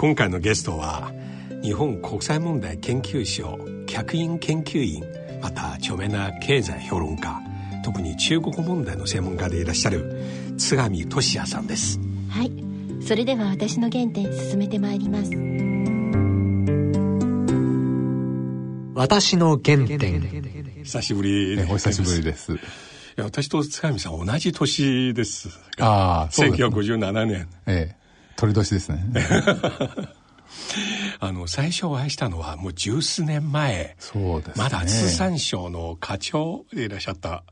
今回のゲストは日本国際問題研究所客員研究員また著名な経済評論家特に中国問題の専門家でいらっしゃる津上俊也さんです。はい。それでは私の原点進めてまいります。私の原点。久しぶりお久しぶりです。いや私と津上さん同じ年ですああそうです、ね、1957年。ええ鳥年ですね。あの最初お会いしたのはもう十数年前。そうです、ね、まだ通産省の課長でいらっしゃった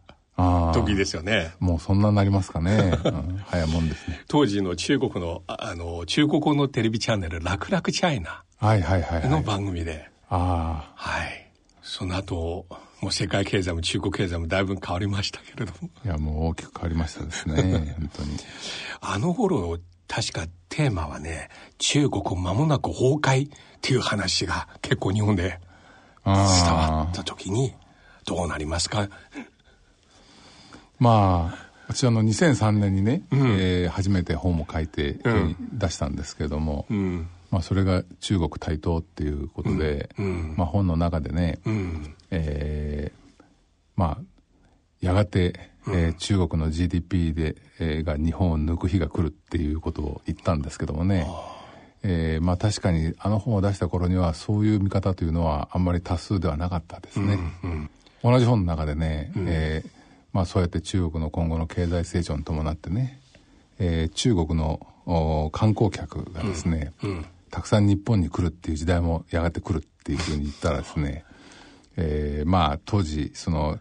時ですよね。もうそんなになりますかね、うん、早いもんですね。当時の中国のあの中国語のテレビチャンネル「楽々チャイナ」の番組で、ああ。はい。その後もう世界経済も中国経済もだいぶ変わりましたけれども。いやもう大きく変わりましたですね本当に。あの頃確かテーマはね中国間もなく崩壊っていう話が結構日本で伝わった時にどうなりますか？まあ私あの2003年にね、うん、えー、初めて本を書いて、うん、出したんですけれども、うん、まあ、それが中国台頭っていうことで、まあ、本の中でね、うん、えー、まあやがて、えー、中国の GDP で、えー、が日本を抜く日が来るっていうことを言ったんですけどもね、えー、まあ確かにあの本を出した頃にはそういう見方というのはあんまり多数ではなかったですね。うんうん、同じ本の中でね、うん、えーまあ、そうやって中国の今後の経済成長に伴ってね、えー、中国の観光客がですね、うんうん、たくさん日本に来るっていう時代もやがて来るっていうふうに言ったらですね、えー、まあ当時その、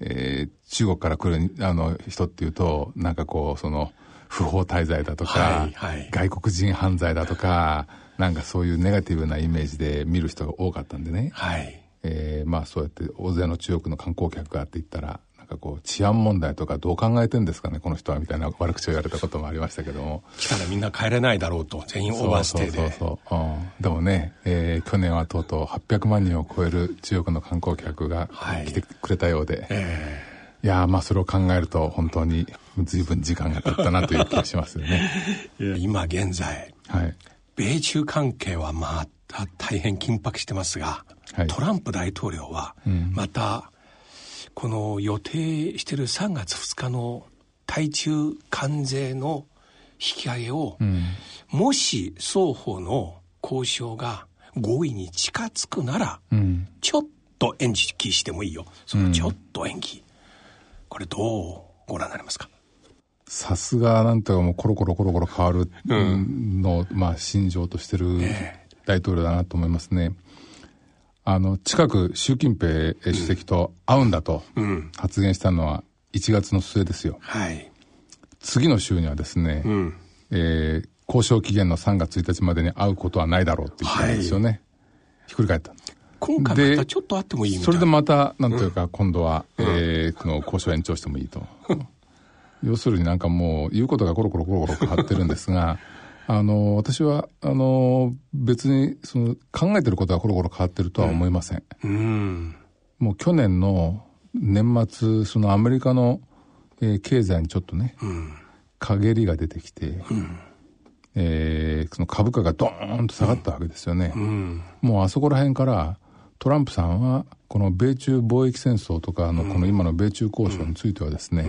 えー、中国から来るあの人っていうとなんかこうその不法滞在だとか、はいはい、外国人犯罪だとかなんかそういうネガティブなイメージで見る人が多かったんでね、はい。えー、まあそうやって大勢の中国の観光客がって言ったらなんかこう治安問題とかどう考えてんですかねこの人はみたいな 悪口を言われたこともありましたけども。来たらみんな帰れないだろうと全員オーバーステイでそうそうそう、うん、でもね、えー、去年はとうとう800万人を超える中国の観光客が来てくれたようで、はいえー、いやまあそれを考えると本当に随分時間が経ったなという気がしますよね。今現在、はい、米中関係はまた大変緊迫してますが、はい、トランプ大統領はまた、この予定してる3月2日の対中関税の引き上げを、うん、もし双方の交渉が合意に近づくなら、うん、ちょっと延期してもいいよ。そのちょっと延期、うん、これどうご覧になりますか？さすがなんとかもうコロコロコロコロ変わるの、まあ心情としてる大統領だなと思いますね。あの、近く習近平主席と会うんだと発言したのは1月の末ですよ。はい。次の週にはですね、うん、えー、交渉期限の3月1日までに会うことはないだろうって言ったんですよね。はい、ひっくり返った。今回またちょっと会ってもいいみたいな。それでまた、なんというか、今度は、うん、えー、この交渉延長してもいいと。要するになんかもう言うことがコロコロコロコロ変わってるんですが、あの、私は、あの、別に、その、考えてることはコロコロ変わってるとは思いません。うん、もう去年の年末、そのアメリカの、えー、経済にちょっとね、うん、陰りが出てきて、うん、えー、その株価がドーンと下がったわけですよね。うん、もうあそこら辺から、トランプさんは、この米中貿易戦争とかの、この今の米中交渉についてはですね、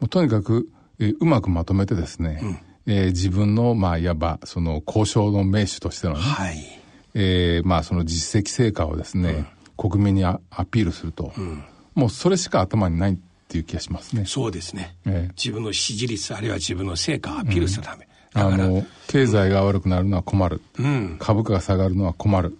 もうとにかく、えー、うまくまとめてですね、えー、自分の、まあ、いわば、その、交渉の名手としてのね、はい、えー、まあ、その実績成果をですね、うん、国民にアピールすると、うん、もうそれしか頭にないっていう気がしますね。そうですね。えー、自分の支持率、あるいは自分の成果をアピールするため。うん、あの、経済が悪くなるのは困る。うん、株価が下がるのは困る。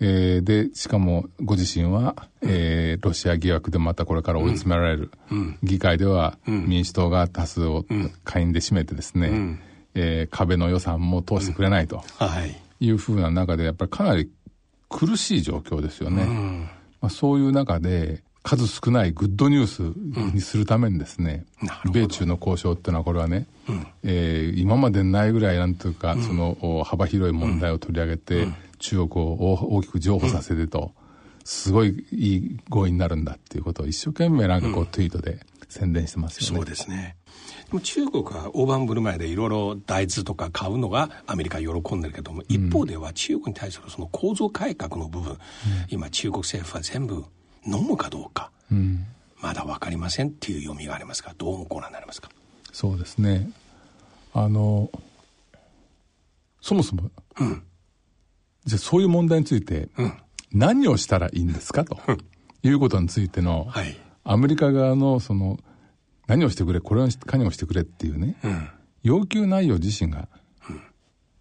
うんえー、で、しかもご自身は、えー、ロシア疑惑でまたこれから追い詰められる。うん、議会では民主党が多数を下院で占めてですね、うん、えー、壁の予算も通してくれないと。はい。いうふうな中で、やっぱりかなり苦しい状況ですよね。まあ、そういう中で、数少ないグッドニュースにするためにですね、うん、米中の交渉っていうのはこれはね、うん、えー、今までないぐらいなんというか、うん、その幅広い問題を取り上げて、中国を大きく譲歩させてと、すごいいい合意になるんだっていうことを一生懸命なんかこう、ツイートで宣伝してますよね。そうですね。でも中国は大盤振る舞いでいろいろ大豆とか買うのがアメリカ喜んでるけども、一方では中国に対するその構造改革の部分、今中国政府は全部飲むかどうか、うん、まだ分かりませんっていう読みがありますがどうご覧になりますか？そうですね。あのそもそも、うん、じゃあそういう問題について、うん、何をしたらいいんですかということについての、はい、アメリカ側のその何をしてくれこれをかにをしてくれっていうね、うん、要求内容自身が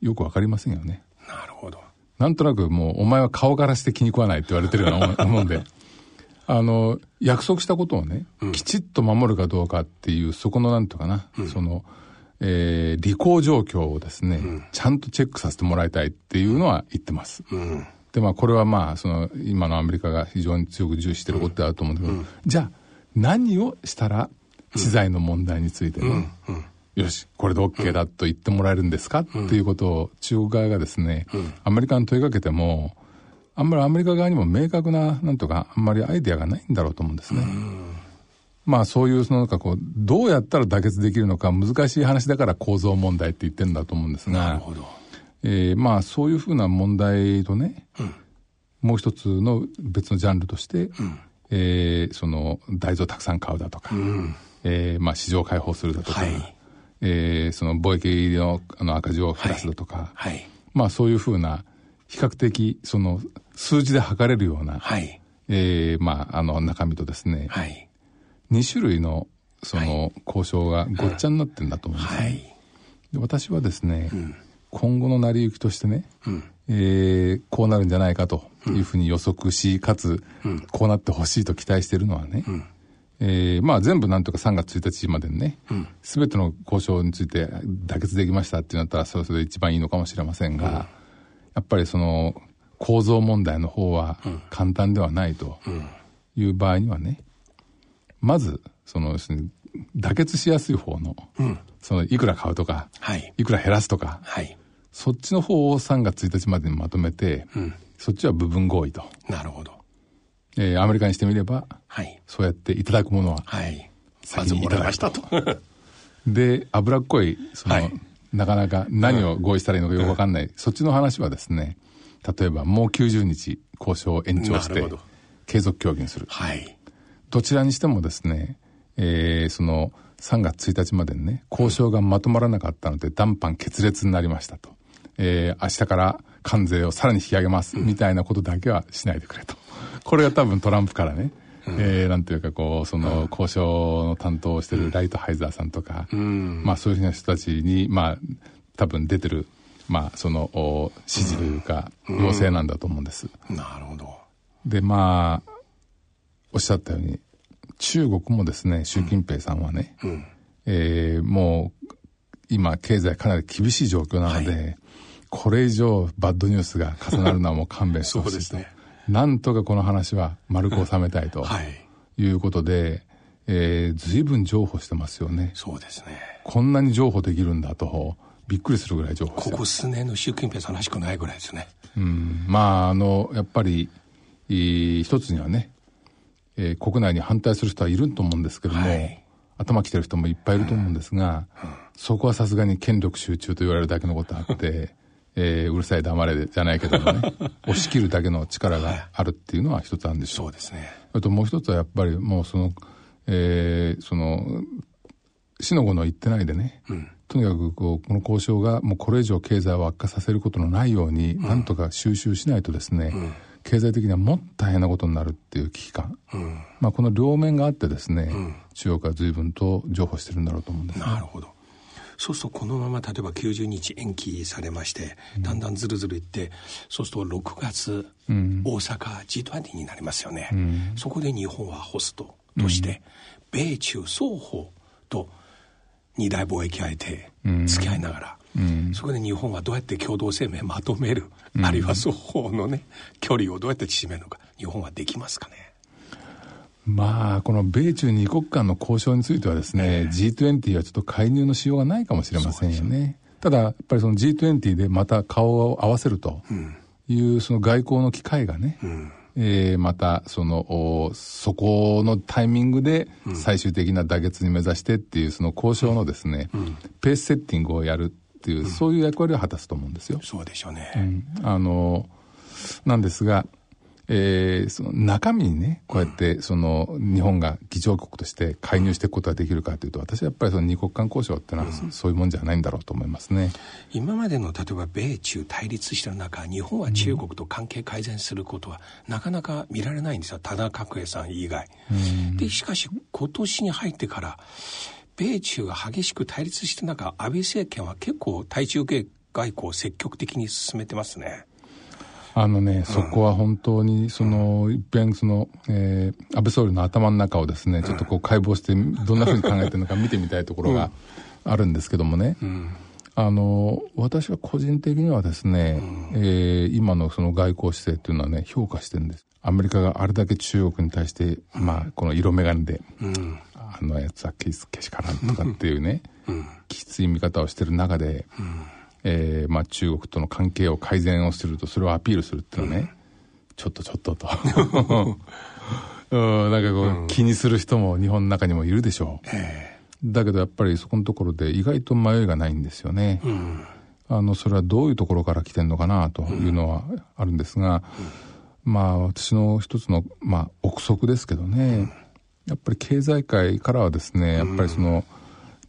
よく分かりませんよね。なるほど。なんとなくもうお前は顔からして気に食わないって言われてるようなもんで。あの、約束したことをね、うん、きちっと守るかどうかっていう、そこのなんとかな、うん、その、えー、履行状況をですね、うん、ちゃんとチェックさせてもらいたいっていうのは言ってます。で、まあ、これはまあ、その、今のアメリカが非常に強く重視してることであると思うんだけど、じゃあ、何をしたら、知財の問題についてね、よし、これで OK だと言ってもらえるんですか、っていうことを中国側がですね、アメリカに問いかけても、あんまりアメリカ側にも明確な、なんとか、あんまりアイデアがないんだろうと思うんですね。まあそういう、そのなんかこう、どうやったら妥結できるのか難しい話だから構造問題って言ってるんだと思うんですが、なるほど。えー、まあそういうふうな問題とね、うん、もう一つの別のジャンルとして、うん、えー、その大豆をたくさん買うだとか、うん、えー、まあ市場開放するだとか、はい、えー、その貿易のあの赤字を減らすだとか、はい、はい、まあそういうふうな比較的その数字で測れるような、はい、えー、まあ、あの中身とですね、はい、2種類のその交渉がごっちゃになってるんだと思うんですね。はい、で私はですね、うん、今後の成り行きとしてね、うん、えー、こうなるんじゃないかというふうに予測し、かつ、うん、こうなってほしいと期待しているのはね、うん、えー、まあ全部なんとか3月1日までにね、す、べ、ての交渉について妥結できましたってなったらそれそれで一番いいのかもしれませんが、やっぱりその構造問題の方は簡単ではないという場合にはね、まず、その妥結しやすい方の、うん、そのいくら買うとか、はい、いくら減らすとか、はい、そっちの方を3月1日までにまとめて、うん、そっちは部分合意と。なるほど。えー、アメリカにしてみれば、はい、そうやっていただくものは、はい、先にいただきたと。で、脂っこい、その、はい、なかなか何を合意したらいいのかよくわかんない、うん、そっちの話はですね、例えばもう90日交渉を延長して、継続協議にする。はい。どちらにしてもですね、えー、その3月1日までにね、交渉がまとまらなかったので、談判決裂になりましたと。えー、明日から関税をさらに引き上げます、みたいなことだけはしないでくれと。これが多分トランプからね、うん、えー、なんていうかこう、その交渉の担当をしてるライトハイザーさんとか、うん、まあそういうふうな人たちに、まあ多分出てるまあ、その指示というか、要請なんだと思うんです。なるほど。で、まあ、おっしゃったように、中国もですね、習近平さんはね、うん、えー、もう、今、経済かなり厳しい状況なので、はい、これ以上バッドニュースが重なるのはもう勘弁してほしいと。ね、なんとかこの話は丸く収めたいと、はい、いうことで、えー、随分譲歩してますよね。そうですね。こんなに譲歩できるんだと。びっくりするぐらい情報ここ数年の習近平さんらしくないぐらいですね。うん、まあ、あの、やっぱり、一つにはね、えー、国内に反対する人はいると思うんですけども、はい、頭きてる人もいっぱいいると思うんですが、うん。うん、そこはさすがに権力集中と言われるだけのことあって、えー、うるさい黙れじゃないけどもね、押し切るだけの力があるっていうのは一つあるんでしょう。そうですね。あともう一つはやっぱりもうその、えー、その、死の子の言ってないでね、うん。とにかくこうこの交渉がもうこれ以上経済を悪化させることのないように、うん、なんとか収集しないとですね、うん、経済的にはもっと大変なことになるっていう危機感、うん、まあ、この両面があってですね、中国は随分と譲歩してるんだろうと思うんです、ね、なるほど。そうするとこのまま例えば90日延期されまして、だんだんずるずるいって、そうすると6月、大阪 G20 になりますよね、そこで日本はホストとして、米中双方と二大貿易相手付き合いながら、うん、そこで日本はどうやって共同声明まとめる、うん、あるいは双方のね距離をどうやって縮めるのか。日本はできますかね？まあ、この米中二国間の交渉についてはですね、えー、G20 はちょっと介入のしようがないかもしれませんよね。ただ、やっぱりその G20 でまた顔を合わせるという、その外交の機会がね、うん、えー、またそのそこのタイミングで最終的な妥結に目指してっていうその交渉のですね、うん、ペースセッティングをやるっていう、そういう役割を果たすと思うんですよ。そうでしょうね。うん、あのなんですが、えー、その中身にね、こうやって、その、日本が議長国として介入していくことができるかというと、私はやっぱりその二国間交渉っていうのは、そういうもんじゃないんだろうと思いますね。今までの、例えば米中対立してる中、日本は中国と関係改善することは、なかなか見られないんですよ。田中角栄さん以外。で、しかし、今年に入ってから、米中が激しく対立してる中、安倍政権は結構対中外交を積極的に進めてますね。あのね、そこは本当に、その、一遍、その、えー、安倍総理の頭の中をですね、ちょっとこう解剖して、どんなふうに考えてるのか見てみたいところがあるんですけどもね。あの、私は個人的にはですね、えー、今のその外交姿勢っていうのはね、評価してるんです。アメリカがあれだけ中国に対して、まあ、この色眼鏡で、あのやつはけしからんとかっていうね、きつい見方をしてる中で、えーまあ、中国との関係を改善をするとそれをアピールするっていうのはね、うん、ちょっとちょっとと。うんなんかこう、うん、気にする人も日本の中にもいるでしょう、えー、だけどやっぱりそこのところで意外と迷いがないんですよね、うん、あのそれはどういうところから来てんのかなというのはあるんですが、まあ私の一つの、まあ、憶測ですけどね、やっぱり経済界からはですねやっぱりその、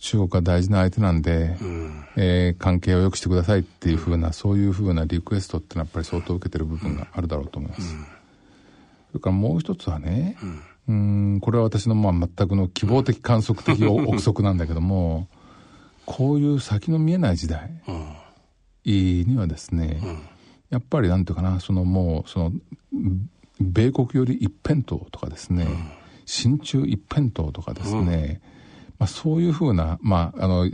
中国は大事な相手なんで、うん、えー、関係を良くしてくださいっていうふうな、そういうふうなリクエストってのはやっぱり相当受けてる部分があるだろうと思います。うん、それからもう一つはね、うん、んこれは私のまあ全くの希望的観測的 憶測なんだけども、こういう先の見えない時代にはですね、やっぱりなんていうかな、そのもう、その、米国より一辺倒とかですね、親中一辺倒とかですね、まあ、そういうふうな、まあ、あの、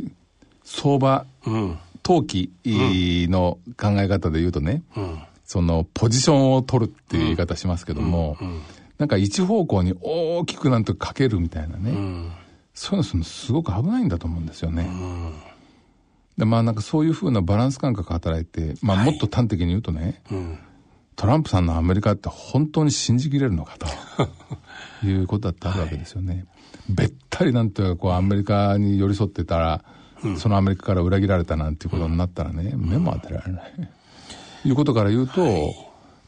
相場、うん、投機の考え方で言うとね、うん、その、ポジションを取るっていう言い方しますけども、うん。うん、なんか一方向に大きくなんとかけるみたいなね、そういうのすごく危ないんだと思うんですよね。でまあなんかそういうふうなバランス感覚が働いて、まあもっと端的に言うとね、はい、トランプさんのアメリカって本当に信じきれるのかと。いうことだってあるわけですよね。はい。べったりなんていうかこうアメリカに寄り添ってたら、うん、そのアメリカから裏切られたなんていうことになったらね、うん、目も当てられない。いうことから言うと、はい、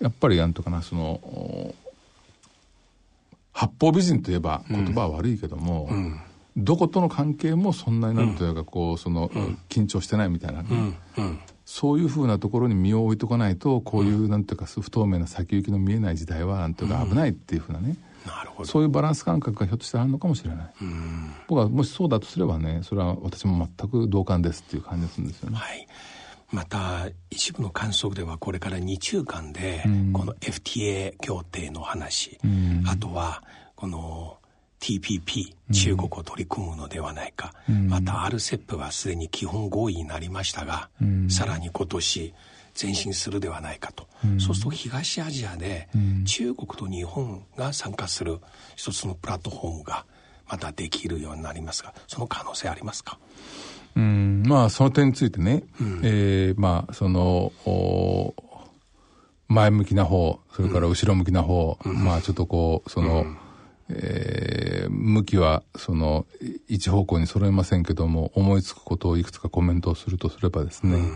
やっぱりなんとかなその八方美人といえば言葉は悪いけども、うん、どことの関係もそんなになんというかこうその、緊張してないみたいな、ね、そういうふうなところに身を置いとかないとこういうなんていうか不透明な先行きの見えない時代はなんていうか危ないっていうふうなね、なるほど。そういうバランス感覚がひょっとしたらあるのかもしれない。僕はもしそうだとすればねそれは私も全く同感ですっていう感じがするんですよね。はい。また一部の観測ではこれから日中間でこの FTA 協定の話、あとはこの TPP 中国を取り組むのではないか、また RCEP はすでに基本合意になりましたが、さらに今年前進するではないかと、うん、そうすると東アジアで中国と日本が参加する一つのプラットフォームがまたできるようになりますがその可能性ありますか？うん。まあその点についてね、うん、えー、まあその前向きな方それから後ろ向きな方、うん、まあちょっとこうその、うん、えー、向きはその一方向に揃えませんけども思いつくことをいくつかコメントをするとすればですね、うん。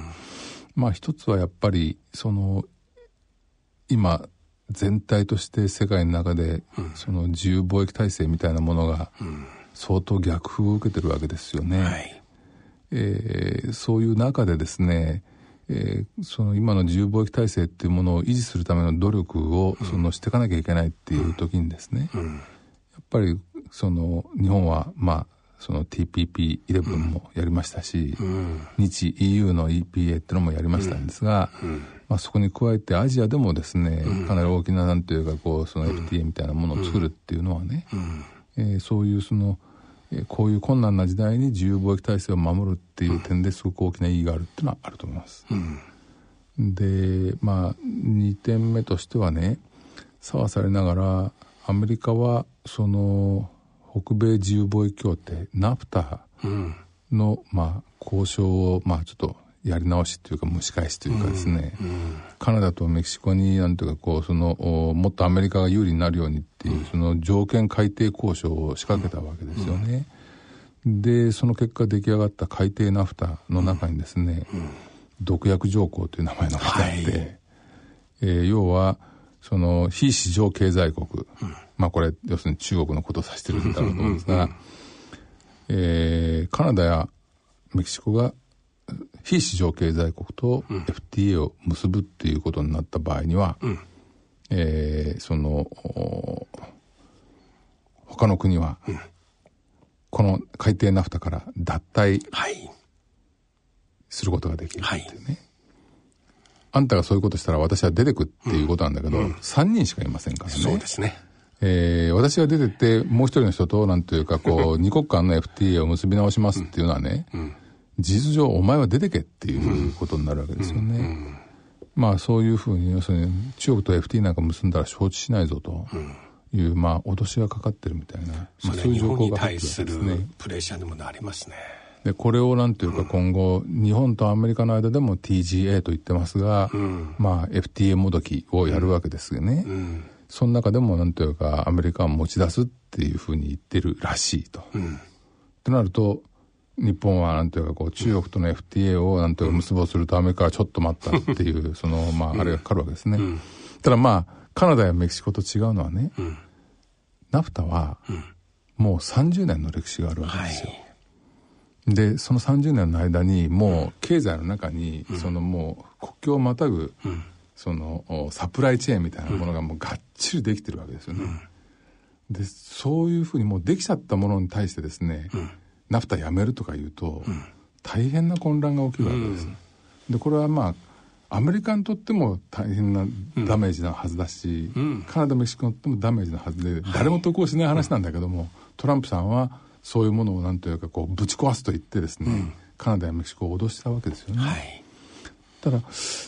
まあ一つはやっぱりその今全体として世界の中で、その自由貿易体制みたいなものが相当逆風を受けてるわけですよね。はい、えー、そういう中でですね、えー、その今の自由貿易体制っていうものを維持するための努力をそのしていかなきゃいけないっていう時にですね、やっぱりその日本はまあその TPP11 もやりましたし、うん、日 EU の EPA ってのもやりましたんですが、うん、まあ、そこに加えてアジアでもですね、かなり大きななんていうかこうその FTA みたいなものを作るっていうのはね、えー、そういうその、こういう困難な時代に自由貿易体制を守るっていう点ですごく大きな意義があるっていうのはあると思います。うん、でまあ2点目としてはね差はされながらアメリカはその北米自由貿易協定ナフタの、うん、まあ、交渉を、まあ、ちょっとやり直しというか蒸し返しというかですね、うんうん、カナダとメキシコになんていうかこうそのもっとアメリカが有利になるようにっていう、その条件改定交渉を仕掛けたわけですよね。でその結果出来上がった改定ナフタの中にですね、毒薬条項という名前のがあって、はい、えー、要はその非市場経済国、まあこれ要するに中国のことを指してるんだろうと思うんですが、えー、カナダやメキシコが非市場経済国と FTA を結ぶっていうことになった場合には、うん、えー、その他の国は、うん、この海底ナフタから脱退することができるっていうね、はい、あんたがそういうことしたら私は出てくっていうことなんだけど、うん、3人しかいませんからね。そうですね。えー、私が出てって、もう一人の人と、なんというか、こう、二国間の FTA を結び直しますっていうのはね、うん、事実上お前は出てけっていうことになるわけですよね。まあそういうふうに要するに中国と FT なんか結んだら承知しないぞという、まあ脅しがかかってるみたいな、まあ、そういう状況が入ってるんですね。プレッシャーでもなりますね。でこれをなんていうか今後、日本とアメリカの間でも TGA と言ってますが、うん、まあ FTA もどきをやるわけですよね。うん、その中でもなんていうかアメリカは持ち出すっていうふうに言ってるらしいと。うん、となると日本はなんていうかこう中国との FTA をなんていうか結ぼうするとアメリカはちょっと待ったっていう そのまああれがかかるわけですね。ただまあカナダやメキシコと違うのはね、ナフタはもう30年の歴史があるわけですよ。はい、でその30年の間にもう経済の中にそのもう国境をまたぐそのサプライチェーンみたいなものがもうがっちりできてるわけですよね。でそういうふうにもうできちゃったものに対してですね、ナフタやめるとか言うと、大変な混乱が起きるわけです。でこれはまあアメリカにとっても大変なダメージなはずだし、うん、カナダメキシコにとってもダメージなはずで、誰も得をしない話なんだけども、トランプさんはそういうものをなんというかこうぶち壊すと言ってですね、うん、カナダやメキシコを脅したわけですよね。はい、ただ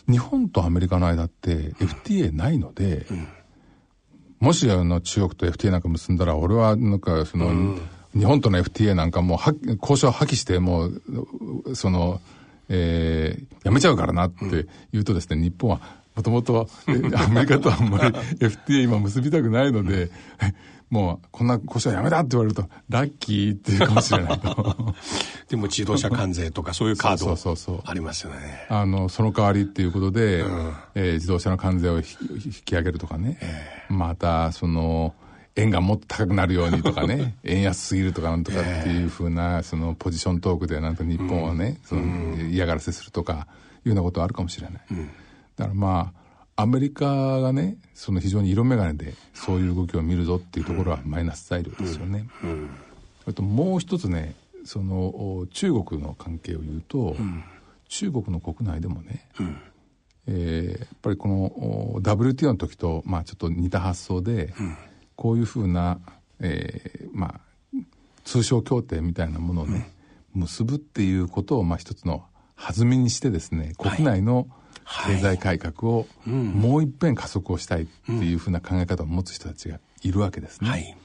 日本とアメリカの間って FTA ないので、うん、もしあの中国と FTA なんか結んだら俺はなんかその、日本との FTA なんかもう交渉破棄してもうその、えー、やめちゃうからなって言うとですね、日本はもともとアメリカとはあんまり FTA 今結びたくないので、もうこんな交渉やめだって言われるとラッキーっていうかもしれないと。でも自動車関税とかそういうカードありますよね。あのその代わりっていうことで、うん、えー、自動車の関税を引き上げるとかね、えー、またその円がもっと高くなるようにとかね。円安すぎるとかなんとかっていうふうなそのポジショントークでなんか日本はね、その嫌がらせするとかいうようなことはあるかもしれない、だからまあアメリカがねその非常に色眼鏡でそういう動きを見るぞっていうところはマイナス材料ですよね、あともう一つねその中国の関係を言うと、中国の国内でもね、えー、やっぱりこの WTO の時と、まあ、ちょっと似た発想で、うん。こういうふうな、えー、まあ通商協定みたいなものをね、うん、結ぶっていうことをまあ一つの弾みにしてですね国内の経済改革をもう一遍加速をしたいっていうふうな考え方を持つ人たちがいるわけですね。はい、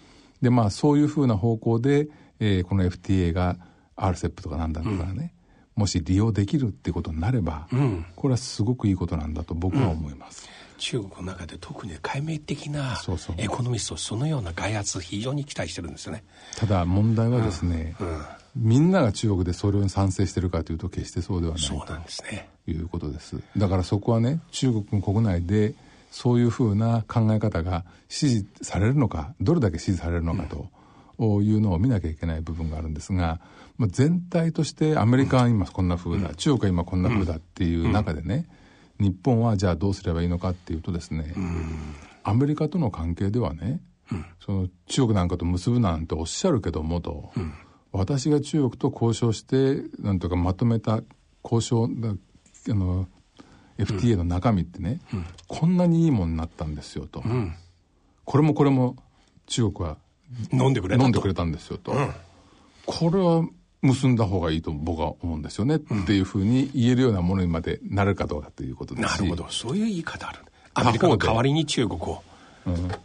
でまあそういうふうな方向で、えー、この FTA が RCEP とかなんだとかね、うん、もし利用できるってことになれば、うん、これはすごくいいことなんだと僕は思います。中国の中で特に解明的なエコノミストそのような開発非常に期待してるんですよね。ただ問題はですね、うん。うん、みんなが中国でそれに賛成してるかというと決してそうではないそうなんですね。いうことです。だからそこはね中国国内でそういうふうな考え方が支持されるのかどれだけ支持されるのかと、いうのを見なきゃいけない部分があるんですが、まあ、全体としてアメリカは今こんなふうだ、うん、中国は今こんなふうだっていう中でね、日本はじゃあどうすればいいのかっていうとですね、アメリカとの関係ではね、その中国なんかと結ぶなんておっしゃるけどもと、私が中国と交渉してなんとかまとめた交渉あの FTA の中身ってね、こんなにいいもんになったんですよと、これもこれも中国は飲んでくれた飲んでくれたんですよと、これは結んだ方がいいと僕は思うんですよね、うん、っていうふうに言えるようなものにまでなるかどうかということですなるほど。そういう言い方ある。アメリカの代わりに中国を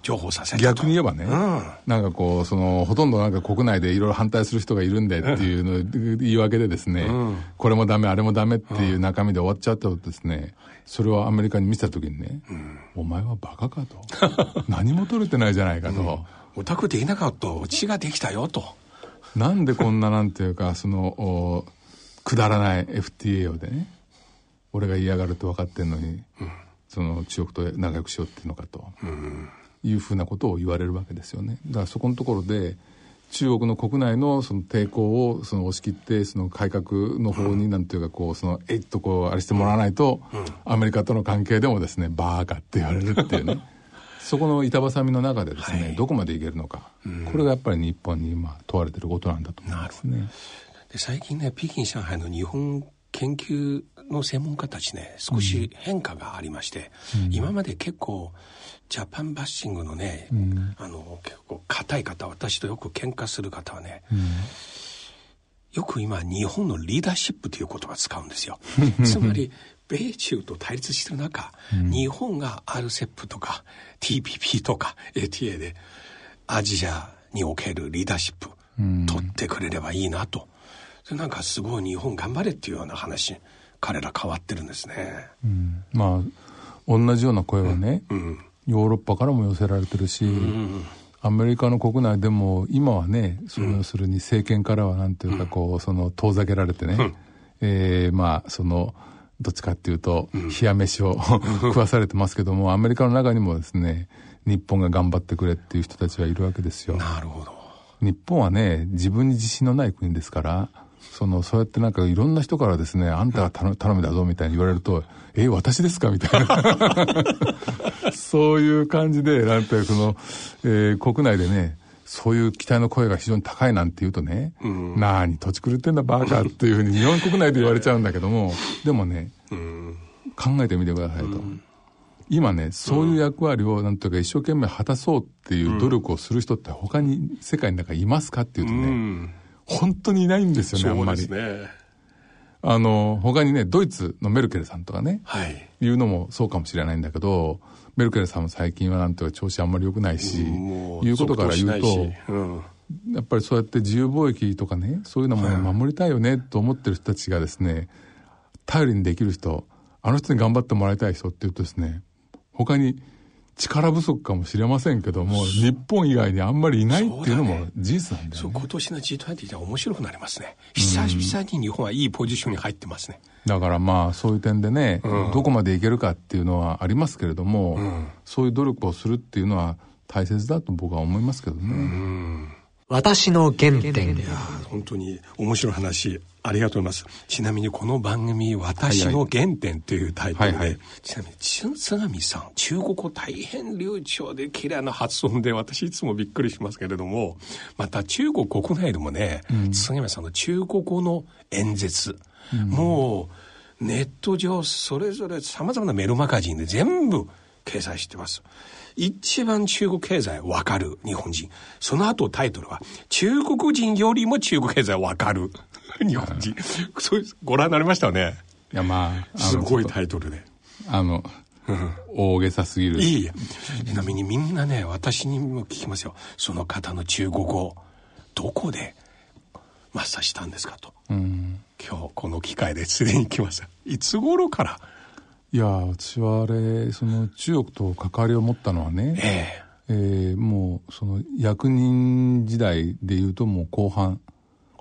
情報させ逆に言えばね、うん、なんかこうそのほとんどなんか国内でいろいろ反対する人がいるんでっていうの言い訳でですね、うん、これもダメあれもダメっていう中身で終わっちゃったとですねそれをアメリカに見せた時にね、うん、お前はバカかと。何も取れてないじゃないかと、お宅できなかったうちができたよと。なんでこんななんていうかそのくだらない FTA をでね俺が嫌がると分かってんのに、その中国と仲良くしようっていうのかと、いうふうなことを言われるわけですよね。だからそこのところで中国の国内のその抵抗をその押し切ってその改革の方になんていうかこうそのえっとこうあれしてもらわないとアメリカとの関係でもですねバーカって言われるっていうねそこの板挟みの中でですね、はい、どこまでいけるのか、これがやっぱり日本に今問われてることなんだと思いますね。で最近ね北京上海の日本研究の専門家たちね少し変化がありまして、うん、今まで結構ジャパンバッシングのね、うん、あの結構硬い方私とよく喧嘩する方はね、うん、よく今日本のリーダーシップという言葉を使うんですよ。つまり米中と対立してる中、日本が RCEP とか TPP とか ATA でアジアにおけるリーダーシップ取ってくれればいいなと。なんかすごい日本頑張れっていうような話彼ら変わってるんですね、うん、まあ同じような声はね、うん、ヨーロッパからも寄せられてるし、うん、アメリカの国内でも今はねその要するに政権からはなんていうかこうその遠ざけられてね、うん、えー、まあそのどっちかっていうと冷や飯を 食わされてますけどもアメリカの中にもですね日本が頑張ってくれっていう人たちはいるわけですよ。なるほど日本はね自分に自信のない国ですからその、そうやってなんかいろんな人からですね、あんたが頼頼みだぞみたいに言われると、え、私ですか？みたいな。そういう感じで、なんてその、えー、国内でね、そういう期待の声が非常に高いなんて言うとね、うん、なに土地狂ってんだバカっていうふうに 日本国内で言われちゃうんだけども、でもね、うん、考えてみてくださいと。うん、今ね、そういう役割をなんとか一生懸命果たそうっていう努力をする人って他に世界の中いますかっていうとね、本当にいないんですよね、あんまり。ね。あの、他にね、ドイツのメルケルさんとかね、はい。いうのもそうかもしれないんだけど、メルケルさんも最近はなんとか調子あんまり良くないし、いうことから言うと、うん、やっぱりそうやって自由貿易とかね、そういうのも守りたいよねと思ってる人たちがですね、頼りにできる人、あの人に頑張ってもらいたい人っていうとですね、他に力不足かもしれませんけども、日本以外にあんまりいないっていうのも事実なんだよね。そう、ね、今年の G20 じゃ面白くなりますね。久々に日本はいいポジションに入ってますね。だからまあそういう点でね、うん、どこまでいけるかっていうのはありますけれども、うん、そういう努力をするっていうのは大切だと僕は思いますけどね。うん私の原点。いや本当に面白い話ありがとうございます。ちなみにこの番組、私の原点というタイトルで、はいはい、ちなみに、津上さん、中国語大変流暢で綺麗な発音で、私いつもびっくりしますけれども、また中国国内でもね、うん、津上さんの中国語の演説、うん、もう、ネット上、それぞれ様々なメルマガジンで全部掲載してます。一番中国経済わかる日本人。その後タイトルは、中国人よりも中国経済わかる 日本人。そういう、ご覧になりましたね。いや、まあ。すごいタイトルで。あの、大げさすぎる。いいや。ちなみにみんなね、私にも聞きますよ。その方の中国語、どこでマスターしたんですかと。うん、今日この機会ですでに来ました。いつ頃から？いや、私はあれ、その中国と関わりを持ったのはね、えええー、もうその役人時代でいうともう後半。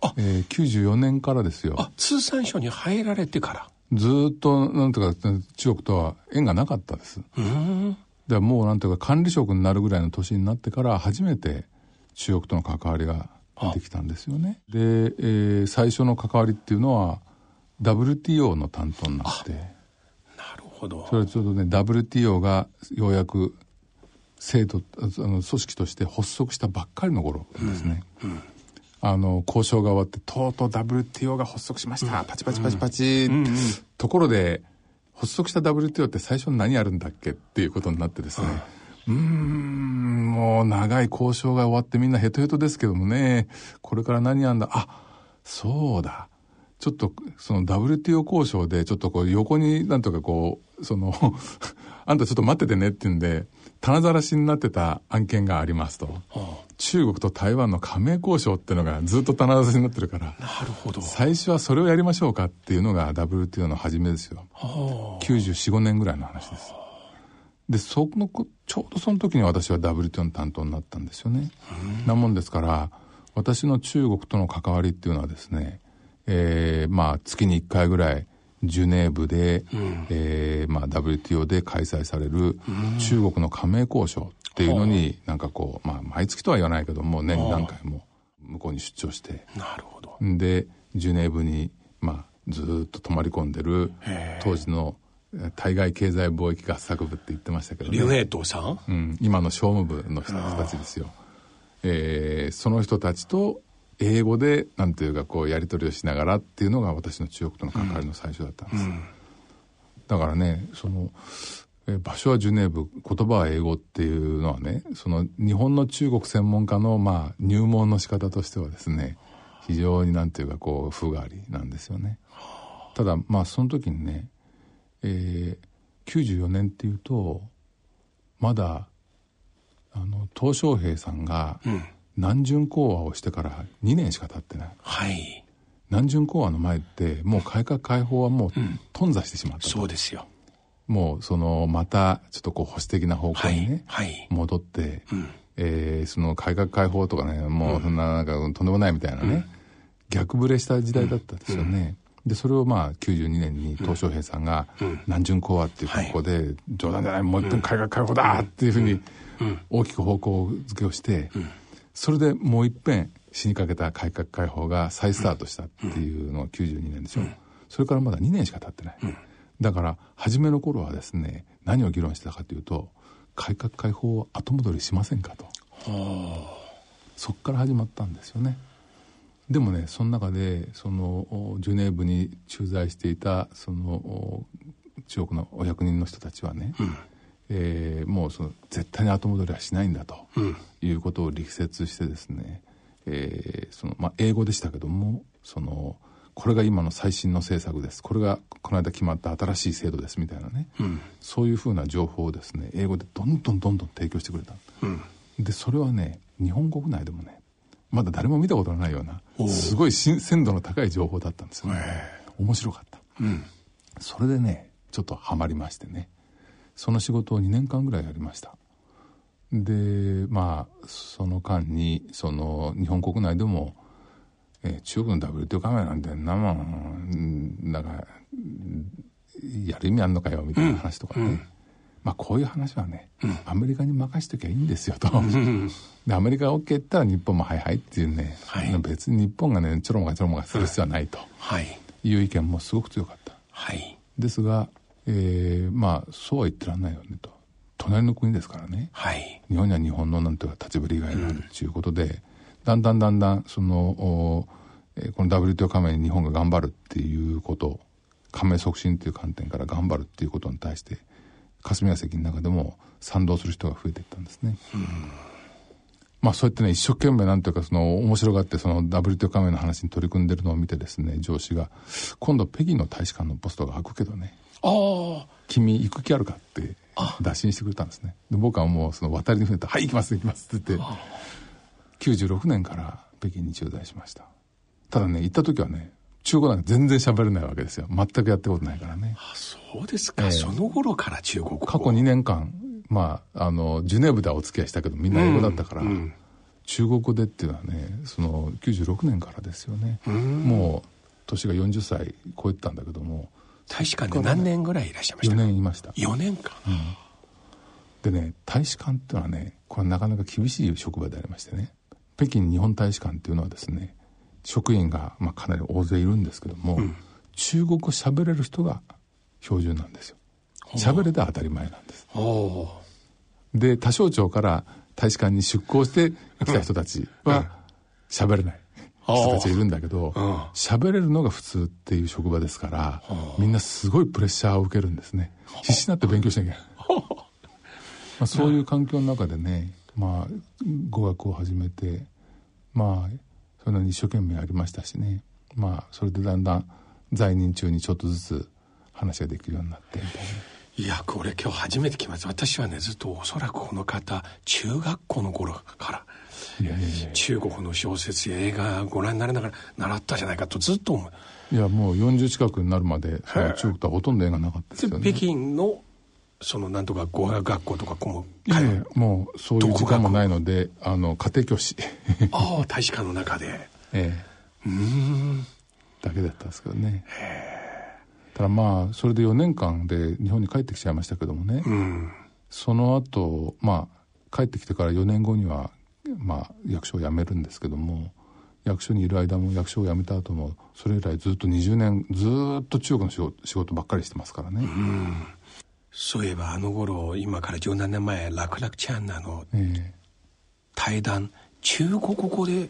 あ、えー、94年からですよ。あ、通産省に入られてからずっと、なんとか、中国とは縁がなかったです。うん。でもうなんていうか管理職になるぐらいの年になってから初めて中国との関わりができたんですよね。で、えー、最初の関わりっていうのは WTO の担当になって。なるほど。それはちょうどね、WTO がようやく制度、あの組織として発足したばっかりの頃ですね。うん、うんあの、交渉が終わって、とうとう WTO が発足しました。うん、パチパチパチパチ、うんうん、ところで、発足した WTO って最初に何やるんだっけっていうことになってですね、うんもう長い交渉が終わってみんなヘトヘトですけどもね。これから何やんだ。あそうだ。ちょっとその WTO 交渉でちょっとこう横になんとかこうその あんたちょっと待っててねって言うんで棚ざらしになってた案件がありますと、はあ、中国と台湾の加盟交渉っていうのがずっと棚ざらしになってるからなるほど。最初はそれをやりましょうかっていうのが WTO の初めですよ、はあ、9495年ぐらいの話です、でそのちょうどその時に私は WTO の担当になったんですよね、なもんですから私の中国との関わりっていうのはですね、えー、まあ月に1回ぐらいジュネーブで、うん、えー、まあ、WTO で開催される中国の加盟交渉っていうのに、なんかこう、まあ、毎月とは言わないけども、年に何回も向こうに出張して、なるほど。で、ジュネーブに、まあ、ずっと泊まり込んでる、当時の対外経済貿易合作部って言ってましたけどね。劉東さん？うん、今の商務部の人たちですよ。えー、その人たちと英語でなんていうかこうやり取りをしながらっていうのが私の中国との関わりの最初だったんです、うん、だからねそのえ場所はジュネーブ言葉は英語っていうのはねその日本の中国専門家のまあ入門の仕方としてはですね非常になんていうかこう風変わりなんですよね。ただまあその時にね、えー、94年っていうとまだあの鄧小平さんが、うん南巡講和をしてから2年しか経ってない。はい。南巡講和の前ってもう改革開放はもう頓挫してしまった、うん、そうですよ。もうそのまたちょっとこう保守的な方向にね、はい、はい、戻って、うん、えー、その改革開放とかねもうそんななんかとんでもないみたいなね、うん、逆ブレした時代だったんですよね。でそれをまあ92年に鄧小平さんが南巡講和っていう方向で、冗談じゃないもう一遍改革開放だっていうふうに大きく方向付けをして、それでもう一遍死にかけた改革開放が再スタートしたっていうのが92年でしょ、うん、それからまだ2年しか経ってない、うん、だから初めの頃はですね何を議論してたかというと改革開放を後戻りしませんかと。そこから始まったんですよねでもねその中でそのジュネーブに駐在していたその中国のお役人の人たちはね、うん。えー、もうその絶対に後戻りはしないんだということを力説してですね、えーそのまあ、英語でしたけどもそのこれが今の最新の政策です。これがこの間決まった新しい制度ですみたいなね、うん、そういうふうな情報をですね英語でどんどんどんどん提供してくれた、うん、でそれはね日本国内でもねまだ誰も見たことのないようなすごい鮮度の高い情報だったんですよ。ね面白かった、うん、それでねちょっとハマりましてね。その仕事を2年間ぐらいやりました。でまあその間にその日本国内でも、えー、中国の WTO カメラなんてんなもんなんかやる意味あんのかよみたいな話とかね、うん、まあこういう話はね、うん、アメリカに任しときゃいいんですよと、でアメリカが OK って言ったら日本もはいはいっていうね、はい、別に日本がねちょろまかちょろまかする必要はないと、はい、いう意見もすごく強かった、はい、ですがえー、まあそうは言ってらんないよねと。隣の国ですからね、はい、日本には日本のなんていうか立ちぶりがあるということで、うん、だんだんだんだんその、えー、この WTO 加盟に日本が頑張るっていうこと加盟促進という観点から頑張るっていうことに対して霞が関の中でも賛同する人が増えていったんですね。うんまあそうやってね、一生懸命なんていうか、その面白がってその WTO 加盟の話に取り組んでるのを見てですね、上司が、今度北京の大使館のポストが開くけどね、あ君行く気あるかって打診してくれたんですね。で僕はもうその渡りに触れて「はい行きます行きます」って言って96年から北京に駐在しました。ただね行った時はね中国なんか全然喋れないわけですよ。全くやったことないからね。あそうですか、えー、その頃から中国語。過去2年間まああのジュネーブではお付き合いしたけどみんな英語だったから、うん。うん、中国語でっていうのはねその96年からですよね、もう年が40歳超えてたんだけども。大使館で何年ぐらいいらっしゃいました？4年いました。4年間、うん、でね大使館っていうのはねこれはなかなか厳しい職場でありましてね。北京日本大使館っていうのはですね職員が、まあ、かなり大勢いるんですけども、うん、中国語喋れる人が標準なんですよ。喋れて当たり前なんです。で他省庁から大使館に出向して来た人たちは喋れない、人たちがいるんだけど喋、れるのが普通っていう職場ですからみんなすごいプレッシャーを受けるんですね。必死になって勉強しなきゃ あ、そういう環境の中でね、まあ、語学を始めてまあそれなりに一生懸命やりましたしねまあそれでだんだん在任中にちょっとずつ話ができるようになってみたいな。いや、これ今日初めて来ました。私はね、ずっとおそらくこの方、中学校の頃から、いやいやいや中国の小説や映画ご覧になりながら習ったじゃないかとずっと思う。いや、もう40近くになるまで、中国とはほとんど映画なかったですよね。北京の、そのなんとか語学学校とかこもいやもうそういう時間もないので、あの、家庭教師。ああ、大使館の中で。ええ。うん。だけだったんですけどね。ただまあそれで4年間で日本に帰ってきちゃいましたけどもね、うん、その後まあ帰ってきてから4年後にはまあ役所を辞めるんですけども役所にいる間も役所を辞めた後もそれ以来ずっと20年ずっと中国の仕事ばっかりしてますからね、うん、そういえばあの頃今から17年前楽々チャンナの。対談、えー、中国語で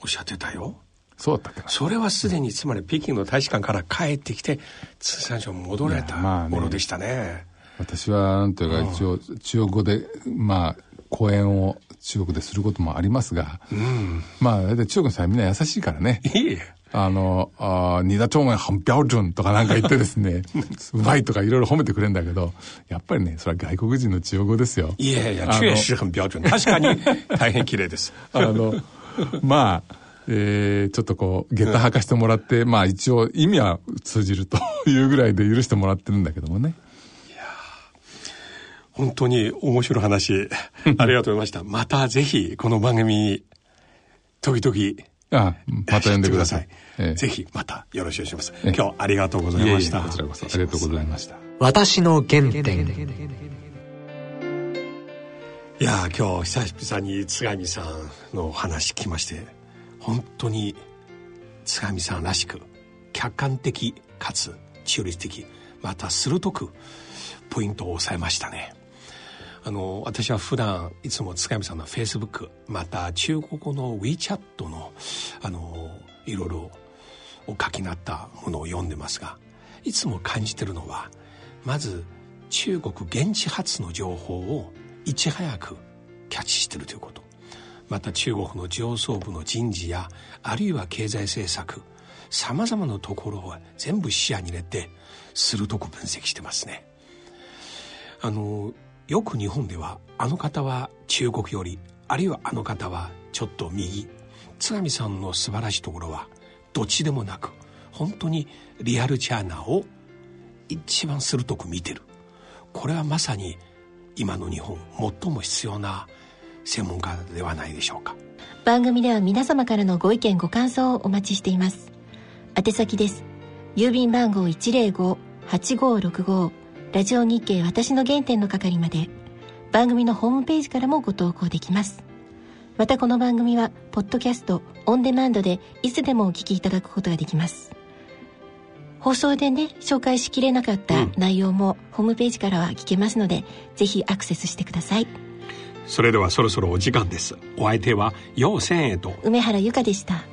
おっしゃってたよ。そうだったっけそれはすでにつまり北京の大使館から帰ってきて通産省戻られたものでしたね。ね私はなんというか一応中国語でまあ講演を中国ですることもありますが、うん、まあ大体中国の人はみんな優しいからね。いいあの、あ二打長文半標準とかなんか言ってですね、うまいとかいろいろ褒めてくれるんだけど、やっぱりね、それは外国人の中国語ですよ。いやいや、確かに 大変綺麗です。あの、まあ、えー、ちょっとこう、下駄履かしてもらって、まあ一応意味は通じるというぐらいで許してもらってるんだけどもね。いや本当に面白い話、ありがとうございました。またぜひ、この番組、時々、あまた呼んでください。えー、ぜひ、またよろしくお願いします。今日ありがとうございました。いえいえこちらこそありがとうございました。私の原点。いや今日久々に津上さんの話聞きまして、本当に津上さんらしく客観的かつ中立的また鋭くポイントを抑えましたねあの私は普段いつも津上さんのフェイスブックまた中国語の WeChat のあのいろいろお書きになったものを読んでますがいつも感じてるのはまず中国現地発の情報をいち早くキャッチしてるということ。また中国の上層部の人事やあるいは経済政策さまざまなところを全部視野に入れて鋭く分析してますね。あのよく日本ではあの方は中国よりあるいはあの方はちょっと右。津上さんの素晴らしいところはどっちでもなく本当にリアルチャーナーを一番鋭く見てる。これはまさに今の日本最も必要な専門家ではないでしょうか。番組では皆様からのご意見ご感想をお待ちしています。宛先です。郵便番号105-8565ラジオ日経私の原点の係まで番組のホームページからもご投稿できます。またこの番組はポッドキャストオンデマンドでいつでもお聞きいただくことができます。放送でね紹介しきれなかった内容も、ホームページからは聞けますのでぜひアクセスしてください。それではそろそろお時間です。お相手は陽千恵と梅原由香でした